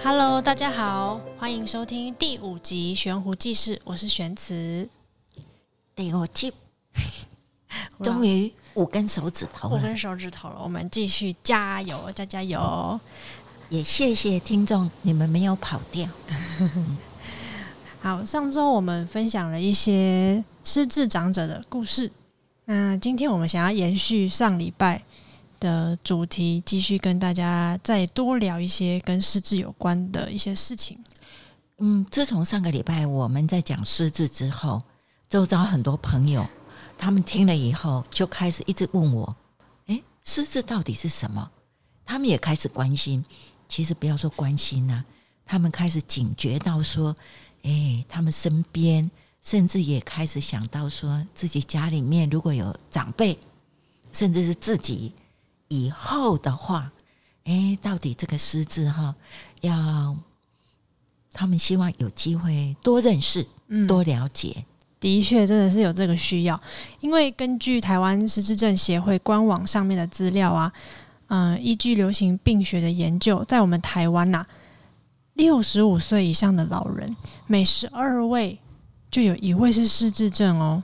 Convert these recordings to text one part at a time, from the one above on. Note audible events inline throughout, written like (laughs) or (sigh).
Hello，大家好，欢迎收听第五集《悬壶济世》，我是玄慈。第五集，终于五根手指头了，五根手指头了，我们继续加油，加加油！也谢谢听众，你们没有跑掉。(laughs) 好，上周我们分享了一些失智长者的故事，那今天我们想要延续上礼拜的主题，继续跟大家再多聊一些跟失智有关的一些事情。嗯，自从上个礼拜我们在讲失智之后，周遭很多朋友他们听了以后，就开始一直问我：“诶，失智到底是什么？”他们也开始关心。其实不要说关心呐、他们开始警觉到说：“诶，他们身边甚至也开始想到说，自己家里面如果有长辈，甚至是自己。”以后的话，哎，到底这个失智哈，要他们希望有机会多认识、嗯、多了解。的确，真的是有这个需要，因为根据台湾失智症协会官网上面的资料啊，嗯、呃，依据流行病学的研究，在我们台湾呐、啊，六十五岁以上的老人，每十二位就有一位是失智症哦。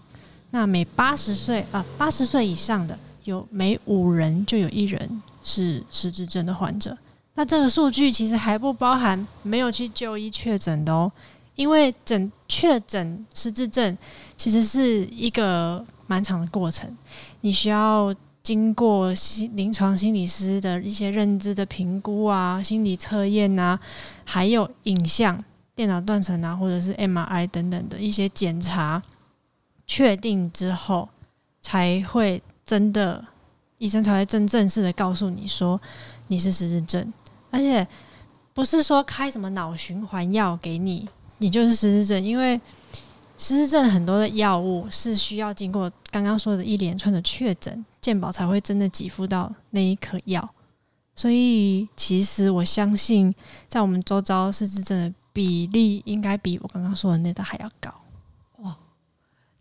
那每八十岁啊，八十岁以上的。有每五人就有一人是失智症的患者，那这个数据其实还不包含没有去就医确诊的哦，因为诊确诊失智症其实是一个蛮长的过程，你需要经过心临床心理师的一些认知的评估啊、心理测验啊，还有影像、电脑断层啊，或者是 MRI 等等的一些检查，确定之后才会。真的，医生才会真正式的告诉你说你是失智症，而且不是说开什么脑循环药给你，你就是失智症。因为失智症很多的药物是需要经过刚刚说的一连串的确诊，健保才会真的给付到那一颗药。所以，其实我相信，在我们周遭失智症的比例，应该比我刚刚说的那个还要高。哇，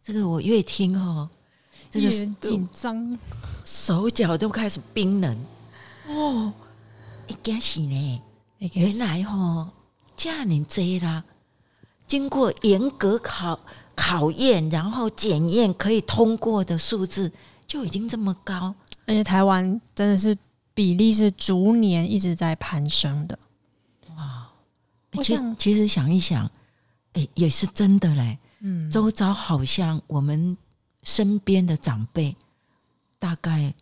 这个我越听哦。这个紧张，手脚都开始冰冷哦！一开始呢，原来哦，这年纪啦，经过严格考考验，然后检验可以通过的数字就已经这么高，而且台湾真的是比例是逐年一直在攀升的。哇！其实其实想一想，哎，也是真的嘞。嗯，周遭好像我们。身边的长辈，大概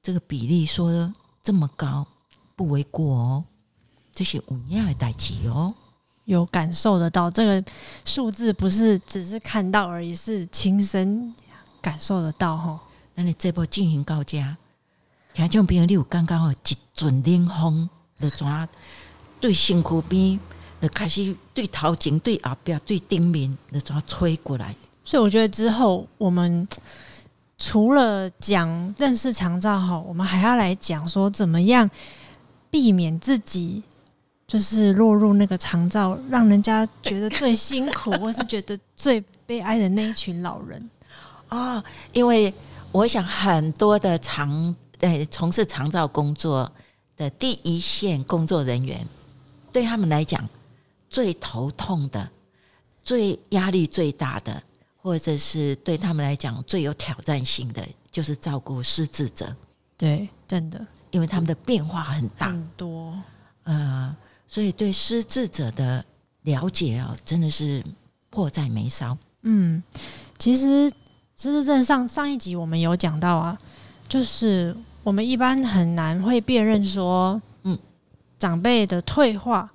这个比例说的这么高，不为过哦。这些五年的代志哦，有感受得到这个数字，不是只是看到而已，是亲身感受得到哈。那你这波进行到家，听众朋友，你有刚刚哦一阵冷风，就怎对身躯边，就开始对头前、对后边、对顶面，就怎吹过来。所以我觉得之后我们 (tsk) 除了讲认识长照哈，我们还要来讲说怎么样避免自己就是落入那个长照，让人家觉得最辛苦或是觉得最悲哀的那一群老人啊。(laughs) 因为我想很多的长呃从事长照工作的第一线工作人员，对他们来讲最头痛的、最压力最大的。或者是对他们来讲最有挑战性的，就是照顾失智者。对，真的，因为他们的变化很大很多，呃，所以对失智者的了解啊，真的是迫在眉梢。嗯，其实失智症上上一集我们有讲到啊，就是我们一般很难会辨认说，嗯，长辈的退化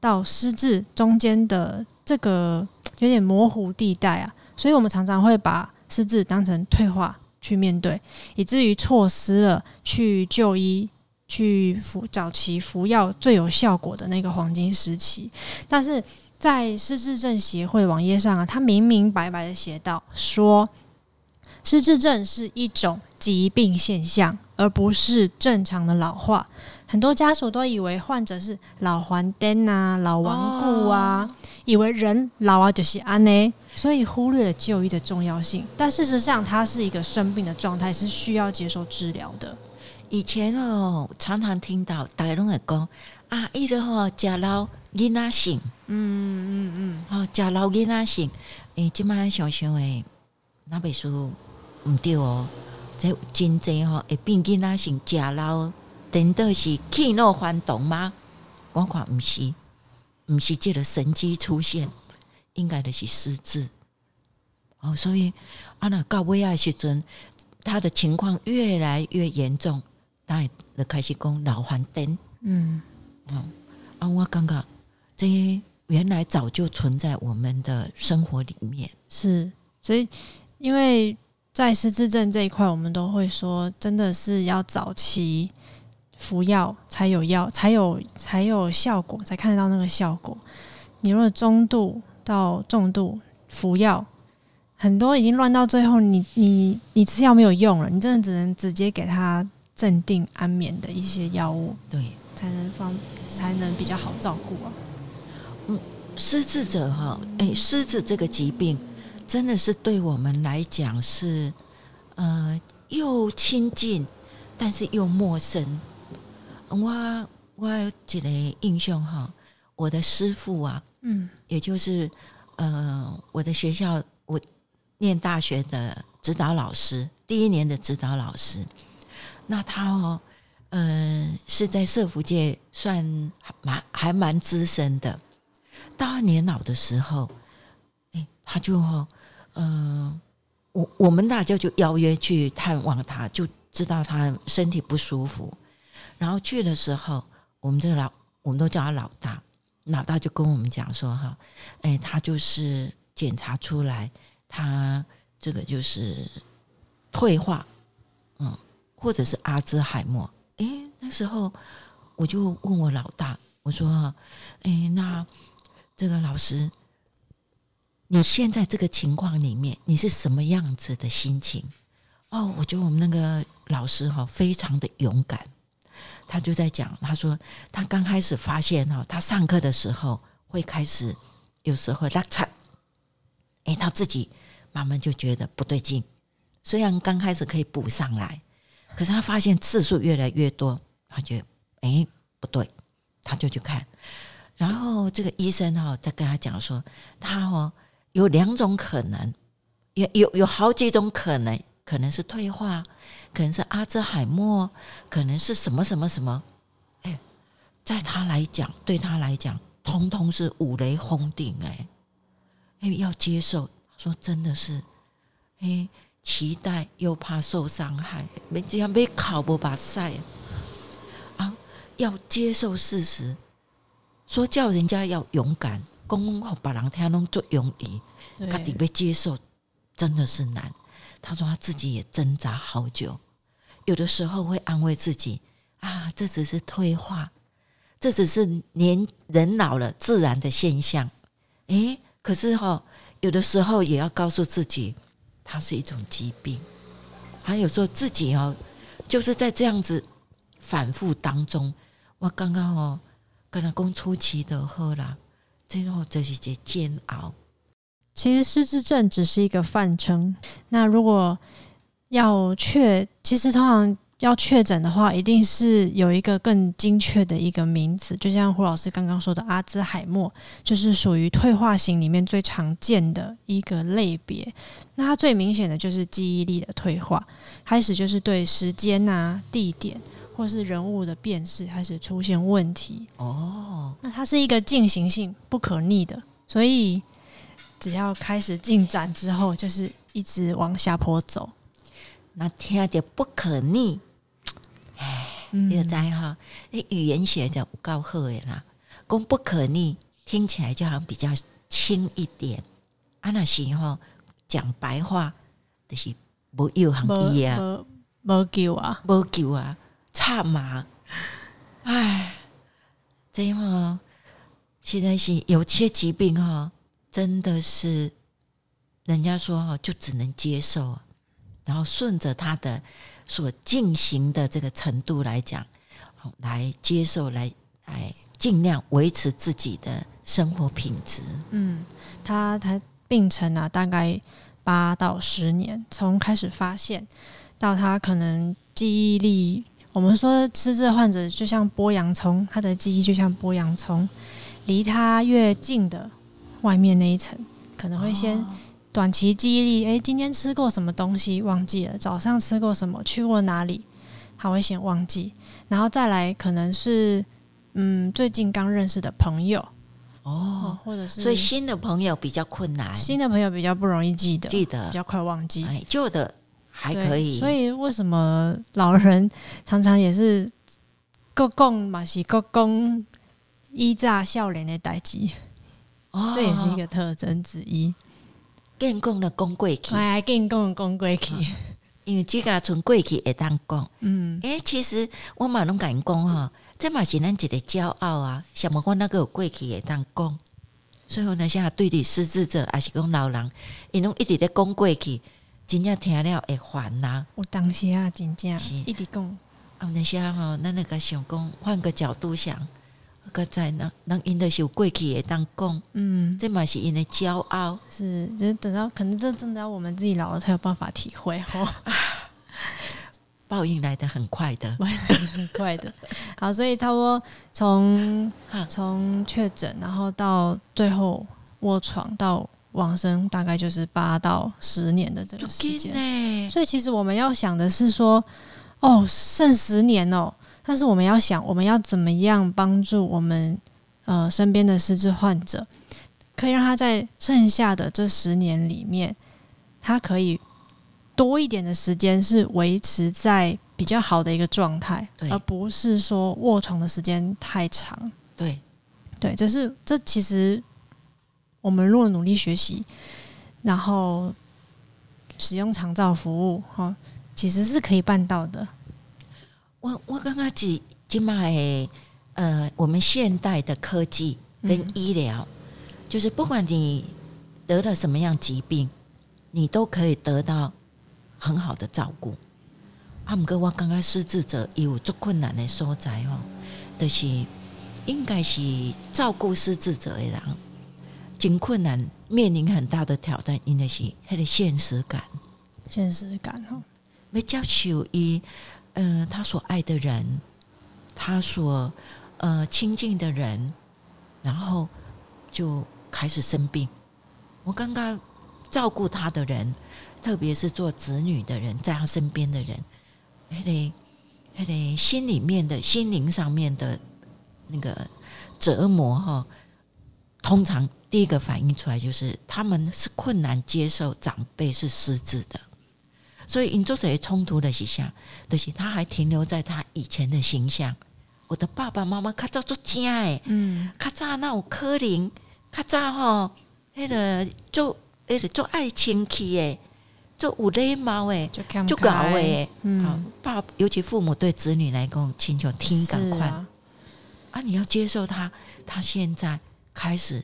到失智中间的这个有点模糊地带啊。所以我们常常会把失智当成退化去面对，以至于错失了去就医、去服早期服药最有效果的那个黄金时期。但是在失智症协会网页上啊，他明明白白的写道说，失智症是一种疾病现象，而不是正常的老化。很多家属都以为患者是老还灯啊、老顽固啊，以为人老啊就是安呢。所以忽略了就医的重要性，但事实上，它是一个生病的状态，是需要接受治疗的。以前哦，常常听到大家拢会讲啊，伊个吼食老囡仔性，嗯嗯嗯，吼食老囡仔性，诶，即摆想想诶，那本书毋对哦，这真济吼会变囡仔性食老，等到是气恼翻动吗？我看毋是，毋是这个神机出现，应该的是失智。哦，所以啊，那到尾仔时阵，他的情况越来越严重，他就开始讲老还灯。嗯，哦，啊，我感觉这原来早就存在我们的生活里面。是，所以因为在失智症这一块，我们都会说，真的是要早期服药才有药，才有才有效果，才看得到那个效果。你如果中度到重度服药，很多已经乱到最后你，你你你吃药没有用了，你真的只能直接给他镇定安眠的一些药物，对，才能方才能比较好照顾啊。嗯，失智者哈，哎，失智这个疾病真的是对我们来讲是呃又亲近，但是又陌生。我我有一个印象哈，我的师傅啊，嗯，也就是呃我的学校我。念大学的指导老师，第一年的指导老师，那他哦，嗯、呃，是在社福界算蛮还蛮资深的。到年老的时候，哎，他就嗯、呃，我我们大家就邀约去探望他，就知道他身体不舒服。然后去的时候，我们这个老，我们都叫他老大，老大就跟我们讲说哈，哎，他就是检查出来。他这个就是退化，嗯，或者是阿兹海默。诶，那时候我就问我老大，我说：“诶，那这个老师，你现在这个情况里面，你是什么样子的心情？”哦，我觉得我们那个老师哈非常的勇敢，他就在讲，他说他刚开始发现哈，他上课的时候会开始有时候拉惨。哎，他自己慢慢就觉得不对劲。虽然刚开始可以补上来，可是他发现次数越来越多，他觉得哎不对，他就去看。然后这个医生哈在跟他讲说，他哦有两种可能，有有有好几种可能，可能是退化，可能是阿兹海默，可能是什么什么什么。哎，在他来讲，对他来讲，通通是五雷轰顶哎。哎，要接受，说真的是，哎，期待又怕受伤害，没这样没考不把赛啊！要接受事实，说叫人家要勇敢，公公好把人听拢做容易，他得被接受，真的是难。他说他自己也挣扎好久，有的时候会安慰自己啊，这只是退化，这只是年人老了自然的现象，哎。可是哈，有的时候也要告诉自己，它是一种疾病。还有时候自己哦，就是在这样子反复当中，我刚刚哦，跟老公初期的好啦，最后这是些煎熬。其实失智症只是一个泛称，那如果要确，其实通常。要确诊的话，一定是有一个更精确的一个名词，就像胡老师刚刚说的，阿兹海默就是属于退化型里面最常见的一个类别。那它最明显的就是记忆力的退化，开始就是对时间啊、地点或是人物的辨识开始出现问题。哦，那它是一个进行性不可逆的，所以只要开始进展之后，就是一直往下坡走。那听着不可逆。你知哈？那语言学就够好的啦，讲不可逆，听起来就好像比较轻一点。啊，那时候讲白话就是无有行医啊，无救啊，无救啊，差嘛。唉，这样现在是有些疾病哈，真的是人家说哈，就只能接受，然后顺着他的。所进行的这个程度来讲，来接受，来来尽量维持自己的生活品质。嗯，他他病程啊，大概八到十年，从开始发现到他可能记忆力我们说失智患者就像剥洋葱，他的记忆就像剥洋葱，离他越近的外面那一层，可能会先短期记忆力，诶、欸，今天吃过什么东西忘记了，早上吃过什么，去过哪里，他会先忘记，然后再来可能是嗯最近刚认识的朋友。哦，或者是所以新的朋友比较困难，新的朋友比较不容易记得，记得。比较快忘记，哎，旧的。还可以，所以为什么老人常常也是国公嘛是国公依诈笑脸的代际，哦，这也是一个特征之一。建功的功过去，哎，建功的功过去，因为即个从过去会当讲，嗯，哎，其实我嘛拢敢讲吼，这嘛是咱一个骄傲啊。什么讲那个过去会当讲，所以呢，现在对的失智者还是讲老人，因拢一直在讲过去。真正听了会烦呐，我当时啊，真正一直讲。啊，那些吼，咱那个想讲，换个角度想，个在呢，那因的是有过去会当讲，嗯，这嘛是因的骄傲，是，就是等到可能这真的要我们自己老了才有办法体会哦。(laughs) 报应来的很快的，(laughs) 很快的。好，所以差不多从从确诊，然后到最后卧床到。往生大概就是八到十年的这个时间，所以其实我们要想的是说，哦，剩十年哦，但是我们要想，我们要怎么样帮助我们呃身边的失智患者，可以让他在剩下的这十年里面，他可以多一点的时间是维持在比较好的一个状态，而不是说卧床的时间太长。对，对，这是这其实。我们如果努力学习，然后使用长照服务，哈，其实是可以办到的。我我刚刚只今麦，呃，我们现代的科技跟医疗，嗯，就是不管你得了什么样疾病，你都可以得到很好的照顾。阿姆哥，我刚刚失智者有最困难的所在哦，就是应该是照顾失智者的人。真困难，面临很大的挑战，因为是他的现实感，现实感哦，没教求一，呃，他所爱的人，他所呃亲近的人，然后就开始生病。我刚刚照顾他的人，特别是做子女的人，在他身边的人，还得还得心里面的心灵上面的那个折磨哈，通常。第一个反应出来就是，他们是困难接受长辈是失智的，所以因做这些冲突的形象，就是他还停留在他以前的形象。我的爸爸妈妈较早做家诶，嗯，较早那有可能，较早吼，那个做那个做爱亲戚诶，做有礼貌诶，就搞诶，嗯，爸，尤其父母对子女来讲，请求听赶快啊，啊，你要接受他，他现在开始。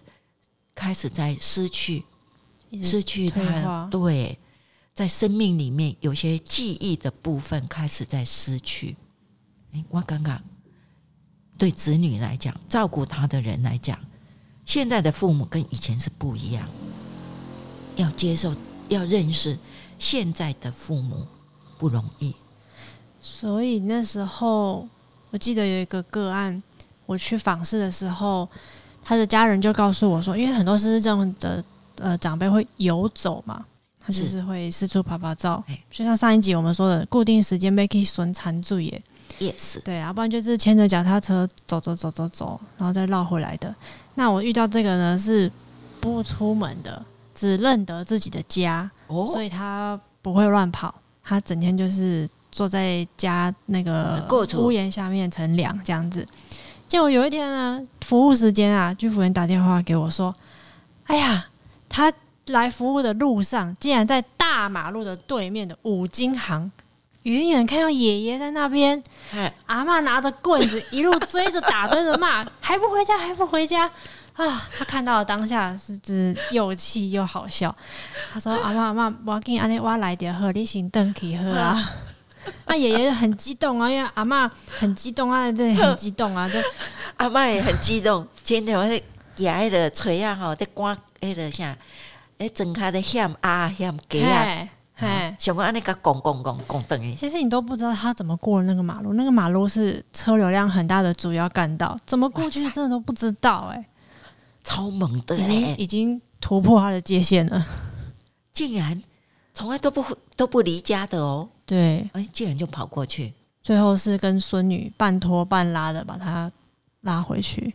开始在失去，失去他，对，在生命里面有些记忆的部分开始在失去。哎，我刚刚对子女来讲，照顾他的人来讲，现在的父母跟以前是不一样，要接受，要认识现在的父母不容易。所以那时候，我记得有一个个案，我去访视的时候。他的家人就告诉我说，因为很多失智症的呃长辈会游走嘛，他就是。会四处跑跑照，就像上一集我们说的，固定时间被可以损残住耶，yes，对啊，不然就是牵着脚踏车走走走走走，然后再绕回来的。那我遇到这个呢是不出门的，只认得自己的家，哦，所以他不会乱跑，他整天就是坐在家那个屋檐下面乘凉这样子。结果有一天呢，服务时间啊，居服员打电话给我说：“哎呀，他来服务的路上，竟然在大马路的对面的五金行，远远看到爷爷在那边，阿嬷拿着棍子一路追着打，追着骂，(laughs) 还不回家，还不回家啊！他看到了当下是只又气又好笑。他说：‘ (laughs) 阿妈阿妈，我给你安尼我来点喝，你先等去喝啊。(laughs) ’”那爷爷很激动啊，因为阿嬷很激动啊，真的很激动啊，就阿嬷也很激动。今天我咧牙迄个锤啊，吼，在刮迄个啥，诶，睁开的险啊险给啊，嘿，小光那个拱拱拱拱等于，其实你都不知道他怎么过那个马路，那个马路是车流量很大的主要干道，怎么过去真的都不知道哎，超猛的，已经已经突破他的界限了，竟然从来都不都不离家的哦，对，哎，竟然就跑过去，最后是跟孙女半拖半拉的把他拉回去。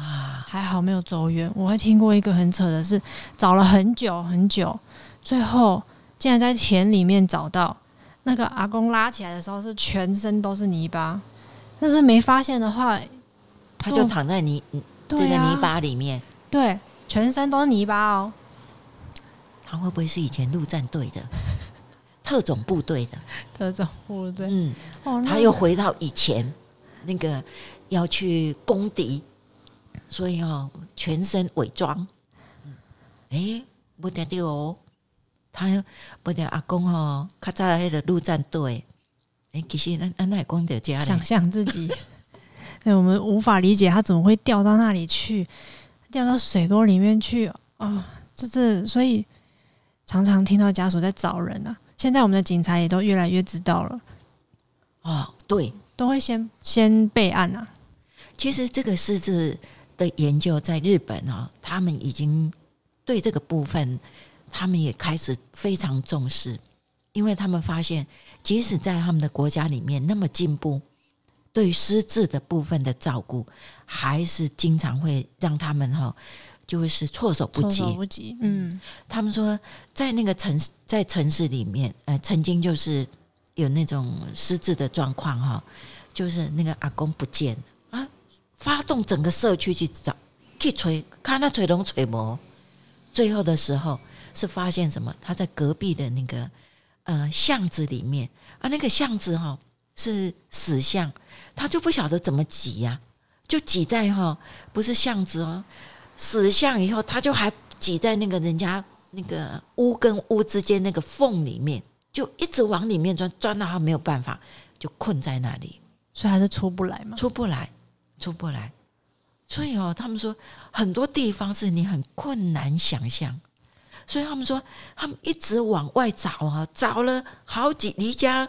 哇，还好没有走远。我还听过一个很扯的是，找了很久很久，最后竟然在田里面找到那个阿公拉起来的时候，是全身都是泥巴。但是没发现的话，他就躺在泥、啊、这个泥巴里面，对，全身都是泥巴哦。他会不会是以前陆战队的 (laughs) 特种部队的特种部队？嗯，他又回到以前那个要去攻敌。所以哦，全身伪装，哎，不得了哦，他不得阿公哦，他在那个陆战队，哎，其实那那光的家想象自己，(laughs) 对，我们无法理解他怎么会掉到那里去，掉到水沟里面去啊、哦，就是所以常常听到家属在找人啊。现在我们的警察也都越来越知道了，哦，对，都会先先备案啊。其实这个是指。的研究在日本啊，他们已经对这个部分，他们也开始非常重视，因为他们发现，即使在他们的国家里面那么进步，对失智的部分的照顾，还是经常会让他们哈，就是措手不及。措手不及。嗯，他们说，在那个城市，在城市里面，呃，曾经就是有那种失智的状况哈，就是那个阿公不见。发动整个社区去找，去锤，看他锤龙锤魔。最后的时候是发现什么？他在隔壁的那个呃巷子里面啊，那个巷子哈、哦、是死巷，他就不晓得怎么挤呀、啊，就挤在哈、哦、不是巷子哦，死巷以后他就还挤在那个人家那个屋跟屋之间那个缝里面，就一直往里面钻，钻到他没有办法，就困在那里，所以还是出不来嘛，出不来。出不来，所以哦，他们说很多地方是你很困难想象，所以他们说他们一直往外找啊，找了好几离家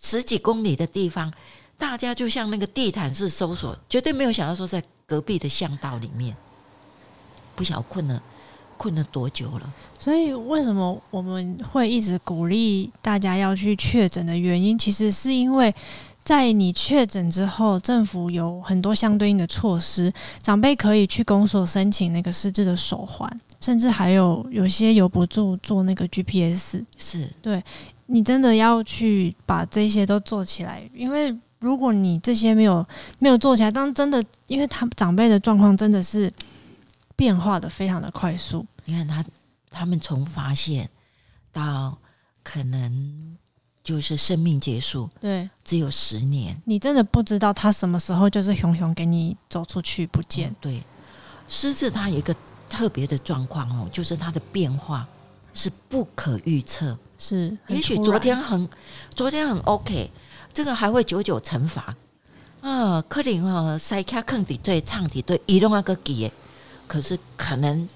十几公里的地方，大家就像那个地毯式搜索，绝对没有想到说在隔壁的巷道里面，不晓困了困了多久了。所以为什么我们会一直鼓励大家要去确诊的原因，其实是因为。在你确诊之后，政府有很多相对应的措施，长辈可以去公所申请那个失智的手环，甚至还有有些有补助做那个 GPS。是对，你真的要去把这些都做起来，因为如果你这些没有没有做起来，当真的，因为他长辈的状况真的是变化的非常的快速。你看他他们从发现到可能。就是生命结束，对，只有十年。你真的不知道他什么时候就是熊熊给你走出去不见。嗯、对，狮子它有一个特别的状况哦，就是它的变化是不可预测。是，也许昨天很，昨天很 OK，这个还会久久惩罚啊，可能哦，塞卡坑底对唱底对移动那个给，可是可能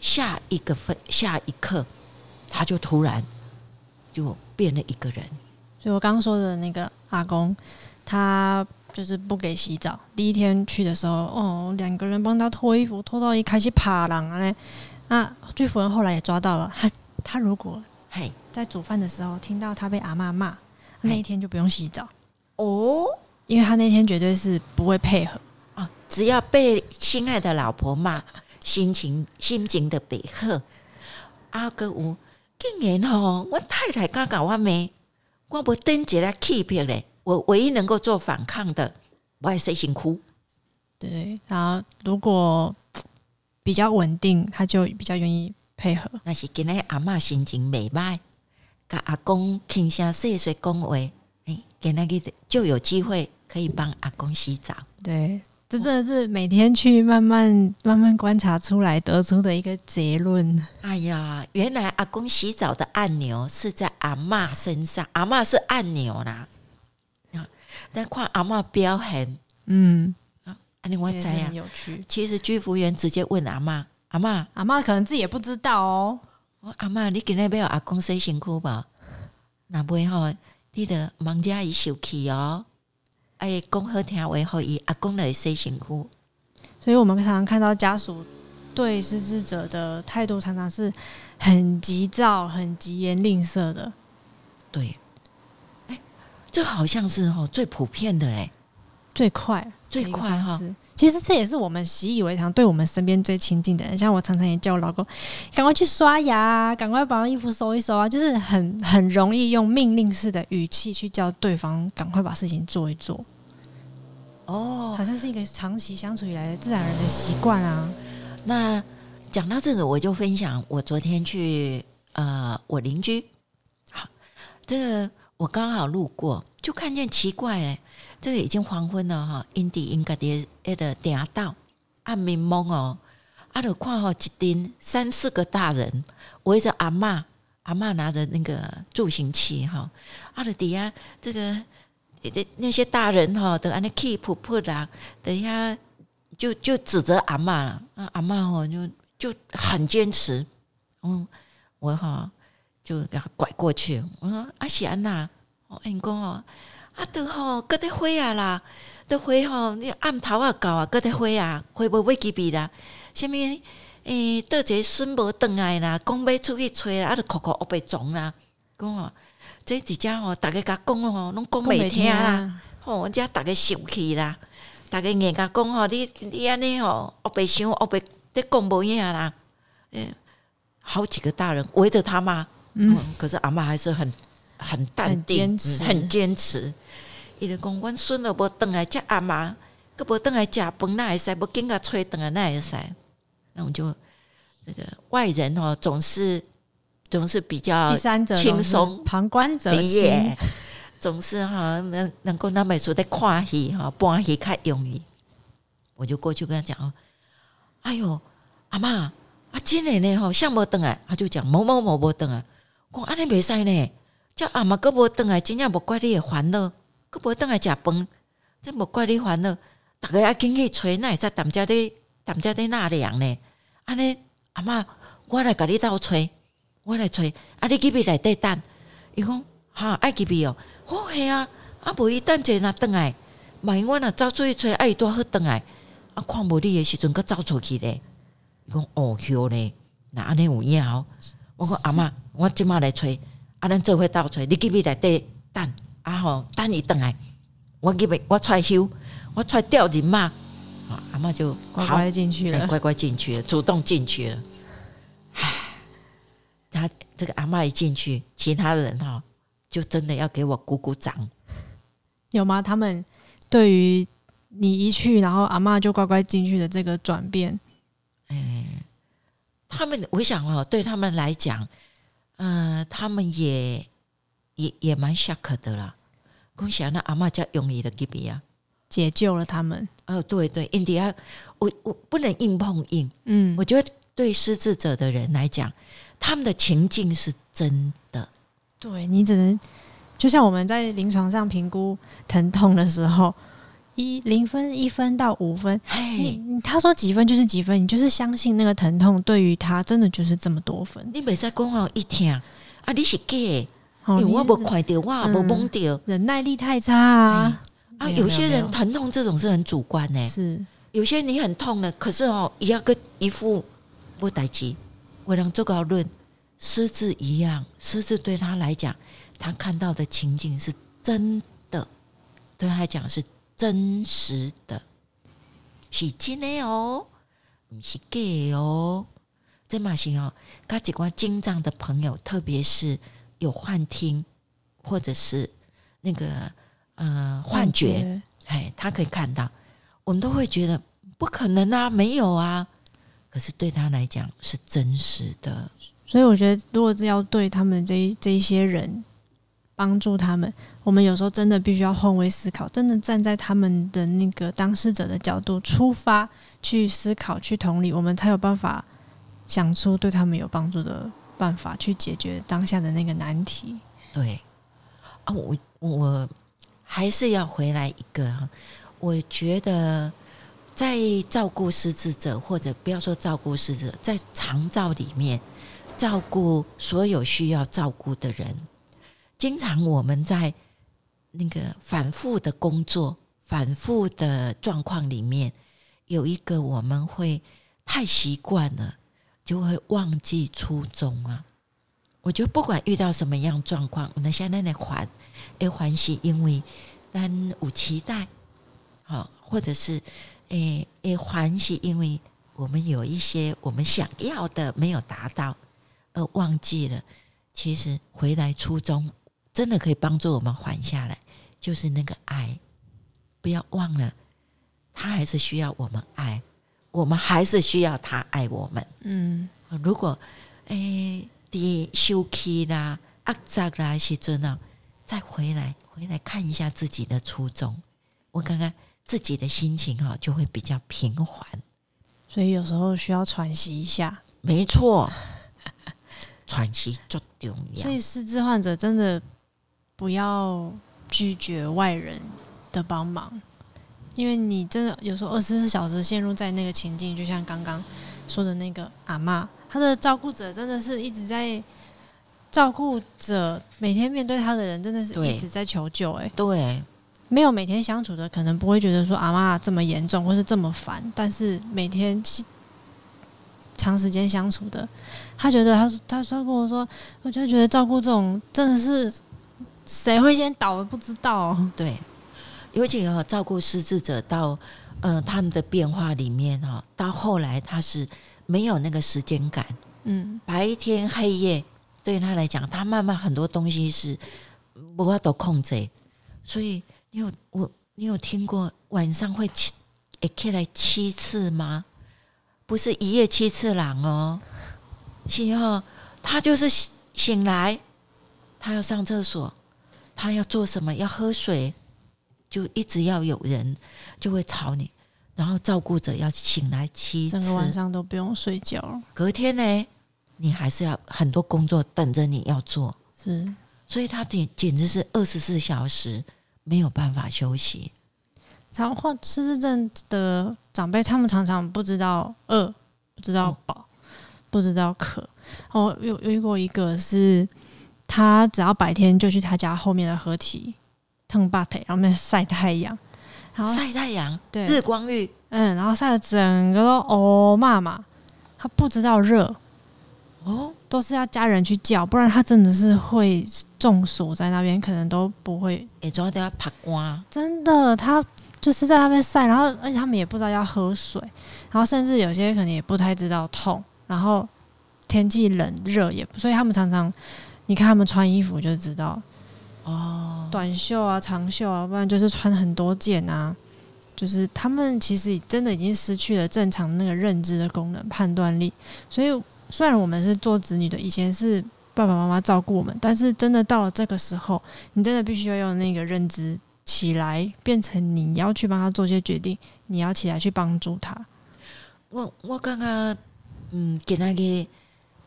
下一个分下一刻，他就突然就。变了一个人，所以我刚刚说的那个阿公，他就是不给洗澡。第一天去的时候，哦，两个人帮他脱衣服，脱到一开始爬狼啊！那居服人后来也抓到了他。他如果嘿在煮饭的时候听到他被阿嬷骂，那一天就不用洗澡哦，因为他那天绝对是不会配合啊。只要被心爱的老婆骂，心情心情的背后，阿哥吴。今年哦，我太太刚搞完没，我不登记来欺骗嘞。我唯一能够做反抗的，我还是辛苦。对，然后如果比较稳定，他就比较愿意配合。那是今天阿嬷心情美歹，跟阿公轻声细碎讲话，哎，给那个就有机会可以帮阿公洗澡。对。这真的是每天去慢慢慢慢观察出来得出的一个结论。哎呀，原来阿公洗澡的按钮是在阿嬷身上，阿嬷是按钮啦。但看阿嬷表现，嗯，啊，你我知啊，有趣。其实居服员直接问阿嬷，阿嬷，阿嬷可能自己也不知道哦。我阿嬷，你今日要阿公洗身躯吧？那不会吼，你的忙家伊受气哦。哎，讲好听话，后伊阿公来洗身躯。所以我们常常看到家属对失智者的态度，常常是很急躁、很疾言吝啬的。对，哎，这好像是哦最普遍的嘞，最快。最快哈，其实这也是我们习以为常，对我们身边最亲近的人。像我常常也叫我老公，赶快去刷牙，赶快把衣服收一收啊，就是很很容易用命令式的语气去叫对方赶快把事情做一做。哦，好像是一个长期相处以来的自然人的习惯啊。那讲到这个，我就分享我昨天去呃，我邻居，好，这个我刚好路过，就看见奇怪嘞。这个已经黄昏了哈，因地应该的那个点到暗暝蒙哦，阿德看好一丁三四个大人围着阿嬷，阿嬷拿着那个助行器哈，阿德底下这个那些大人哈都安尼气噗噗的，等一下就就指责阿嬷了，阿嬷哦就就很坚持，嗯，我哈就给他拐过去，我说阿喜安娜，我跟你讲哦。都吼，搁在花啊啦，都花吼，你暗头啊到啊，搁在花啊，花无尾几笔啦。啥物？诶、欸，倒一个孙无转来啦，讲要出去吹啦，啊，就哭哭乌白撞啦。讲吼，这几家吼，逐个甲讲吼，拢讲袂听啦。吼，我遮逐个生气啦，逐个硬甲讲吼，你你安尼吼，乌白想乌白，你讲无影啦。嗯，好几个大人围着他嘛，嗯，可是阿嬷还是很。很淡定，很坚持。伊就讲，阮孙都无等来接阿妈，阁无等来食饭，那会使？无紧甲吹转来，那会使？那我就这个外人哦，总是总是比较轻松，旁观者清，总是哈能能够那么说在看戏哈，搬戏较容易。我就过去跟他讲哦，哎哟，阿妈啊，真的呢吼，像无等来，他就讲某某某无等来，讲安尼袂使呢。叫阿妈，阁无转来，真正无怪你会烦恼，阁无转来食饭，这无怪你烦恼。逐个要紧去吹，那会使踮遮咧，踮遮咧纳凉呢？安尼，阿嬷，我来甲你斗吹，我来吹。啊，你去边内底等？伊讲哈爱去边哦。好嘿啊，啊无伊等者若转来，万一我若走出去吹，啊伊拄好转来，啊看无你诶时阵，阁走出去咧。伊讲哦，晓咧，若安尼有影哦。我讲阿嬷，我即马来吹。啊！咱做伙倒出来，你去边内底等啊！吼，等伊等来，我去边我出来休，我出来吊人嘛。阿嬷就乖乖进去了，乖乖进去了，主动进去了。唉，他这个阿嬷一进去，其他的人哈就真的要给我鼓鼓掌。有吗？他们对于你一去，然后阿嬷就乖乖进去的这个转变，哎，他们我想哦，对他们来讲。嗯、呃，他们也也也蛮 shock 的啦。恭喜啊，那阿嬷叫容易的 Gibi 啊，解救了他们。哦，对对，印第安，我我不能硬碰硬。嗯，我觉得对失智者的人来讲，他们的情境是真的。对，你只能就像我们在临床上评估疼痛的时候。一零分一分到五分，你你他说几分就是几分，你就是相信那个疼痛对于他真的就是这么多分。你别再讲哦，一听啊，你是假的，因为我无看到，我也无摸到，忍耐力太差啊！啊，有些人疼痛这种是很主观的，是有些你很痛的，可是哦，一样跟一副不待机，为了做个论，失智一样，失智对他来讲，他看到的情景是真的，对他来讲是。真实的，是真的哦，不是假哦。这嘛是哦，他几关精障的朋友，特别是有幻听或者是那个呃幻觉，哎，他可以看到，我们都会觉得不可能啊，没有啊。可是对他来讲是真实的，所以我觉得，如果要对他们这这一些人。帮助他们，我们有时候真的必须要换位思考，真的站在他们的那个当事者的角度出发去思考、去同理，我们才有办法想出对他们有帮助的办法，去解决当下的那个难题。对啊，我我还是要回来一个，我觉得在照顾失智者，或者不要说照顾失智者，在长照里面。照顾所有需要照顾的人。经常我们在那个反复的工作、反复的状况里面，有一个我们会太习惯了，就会忘记初衷啊。我觉得不管遇到什么样状况，我们现在来还，哎，还是因为但有期待，好，或者是诶诶，还是因为我们有一些我们想要的没有达到，而忘记了。其实回来初衷，真的可以帮助我们缓下来，就是那个爱，不要忘了，他还是需要我们爱，我们还是需要他爱我们。嗯，如果诶。的休息啦、阿扎啦些这那，再回来回来看一下自己的初衷，我看看自己的心情哈，就会比较平缓。所以有时候需要喘息一下，没错，喘息最重要。所以失智患者真的不要拒绝外人的帮忙，因为你真的有时候二十四小时陷入在那个情境，就像刚刚说的那个阿嬷。她的照顾者真的是一直在照顾者，每天面对她的人真的是一直在求救。哎，对，没有每天相处的，可能不会觉得说阿嬷这么严重或是这么烦，但是每天长时间相处的，他觉得他他说跟我说，我就觉得照顾这种真的是谁会先倒的不知道。对，尤其要照顾失智者到呃他们的变化里面哈，到后来他是。没有那个时间感，嗯，白天黑夜对他来讲，他慢慢很多东西是无法都控制，所以你有我，你有听过晚上会起起来七次吗？不是一夜七次郎哦，然后他就是醒来，他要上厕所，他要做什么？要喝水，就一直要有人就会吵你。然后照顾者要醒来七次，整个晚上都不用睡觉。隔天呢，你还是要很多工作等着你要做。是，所以他简简直是二十四小时没有办法休息。常患失智症的长辈，他们常常不知道饿，不知道饱，不知道渴。哦，有有遇过一个是，他只要白天就去他家后面的河堤腾把腿，然后面晒太阳。然后晒太阳，对。日光浴，嗯，然后晒的整个都哦妈妈，他不知道热，哦，都是要家人去叫，不然他真的是会中暑在那边，可能都不会，也主要都要爬光。真的，他就是在那边晒，然后而且他们也不知道要喝水，然后甚至有些可能也不太知道痛，然后天气冷热也不，所以他们常常你看他们穿衣服就知道。哦，短袖啊，长袖啊，不然就是穿很多件啊。就是他们其实真的已经失去了正常那个认知的功能、判断力。所以，虽然我们是做子女的，以前是爸爸妈妈照顾我们，但是真的到了这个时候，你真的必须要用那个认知起来，变成你要去帮他做些决定，你要起来去帮助他。我我刚刚嗯，给那个。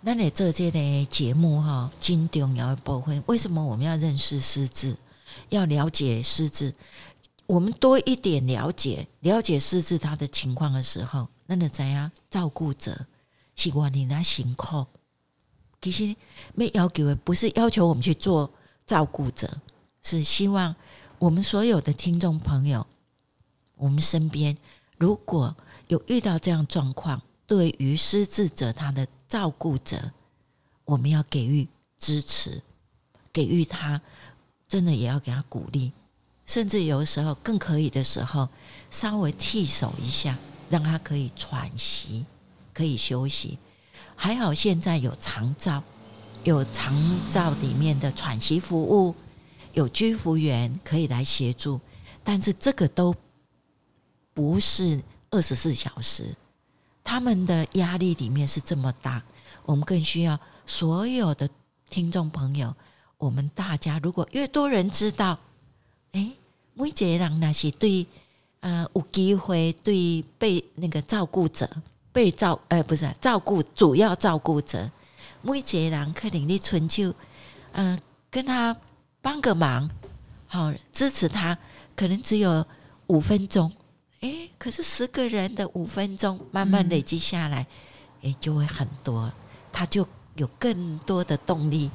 那你这届的节目哈，金重要一部分，为什么我们要认识失智，要了解失智？我们多一点了解，了解失智他的情况的时候，那你怎样照顾者是我你那辛苦？其实没要求，不是要求我们去做照顾者，是希望我们所有的听众朋友，我们身边如果有遇到这样状况，对于失智者他的。照顾者，我们要给予支持，给予他，真的也要给他鼓励，甚至有时候更可以的时候，稍微替手一下，让他可以喘息，可以休息。还好现在有长照，有长照里面的喘息服务，有居服员可以来协助，但是这个都不是二十四小时。他们的压力里面是这么大，我们更需要所有的听众朋友，我们大家如果越多人知道，哎，每一个人那些对，呃，有机会对被那个照顾者被照，呃，不是照顾主要照顾者，每一个人可能你春秋，呃，跟他帮个忙，好支持他，可能只有五分钟。诶，可是十个人的五分钟慢慢累积下来，诶，就会很多，他就有更多的动力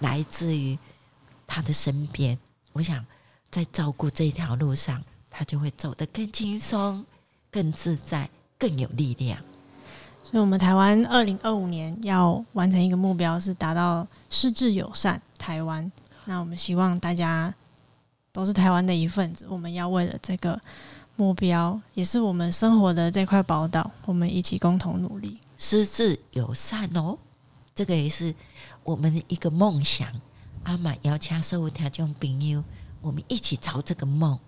来自于他的身边。我想在照顾这条路上，他就会走得更轻松、更自在、更有力量。所以，我们台湾二零二五年要完成一个目标，是达到失智友善台湾。那我们希望大家都是台湾的一份子，我们要为了这个目标，也是我们生活的这块宝岛，我们一起共同努力。失智友善哦，这个也是我们的一个梦想。阿玛要请所有听众朋友，我们一起朝这个梦，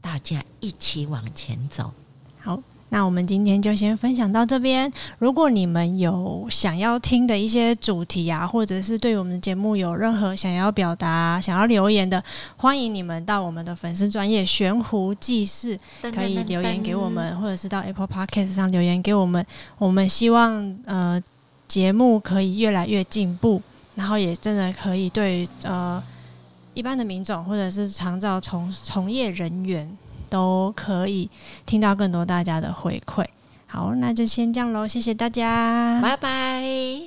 大家一起往前走。好。那我们今天就先分享到这边。如果你们有想要听的一些主题啊，或者是对我们的节目有任何想要表达、想要留言的，欢迎你们到我们的粉丝专业悬壶济世可以留言给我们，或者是到 Apple Podcast 上留言给我们。我们希望呃节目可以越来越进步，然后也真的可以对呃一般的民众或者是长照从从业人员。都可以听到更多大家的回馈。好，那就先这样喽，谢谢大家，拜拜。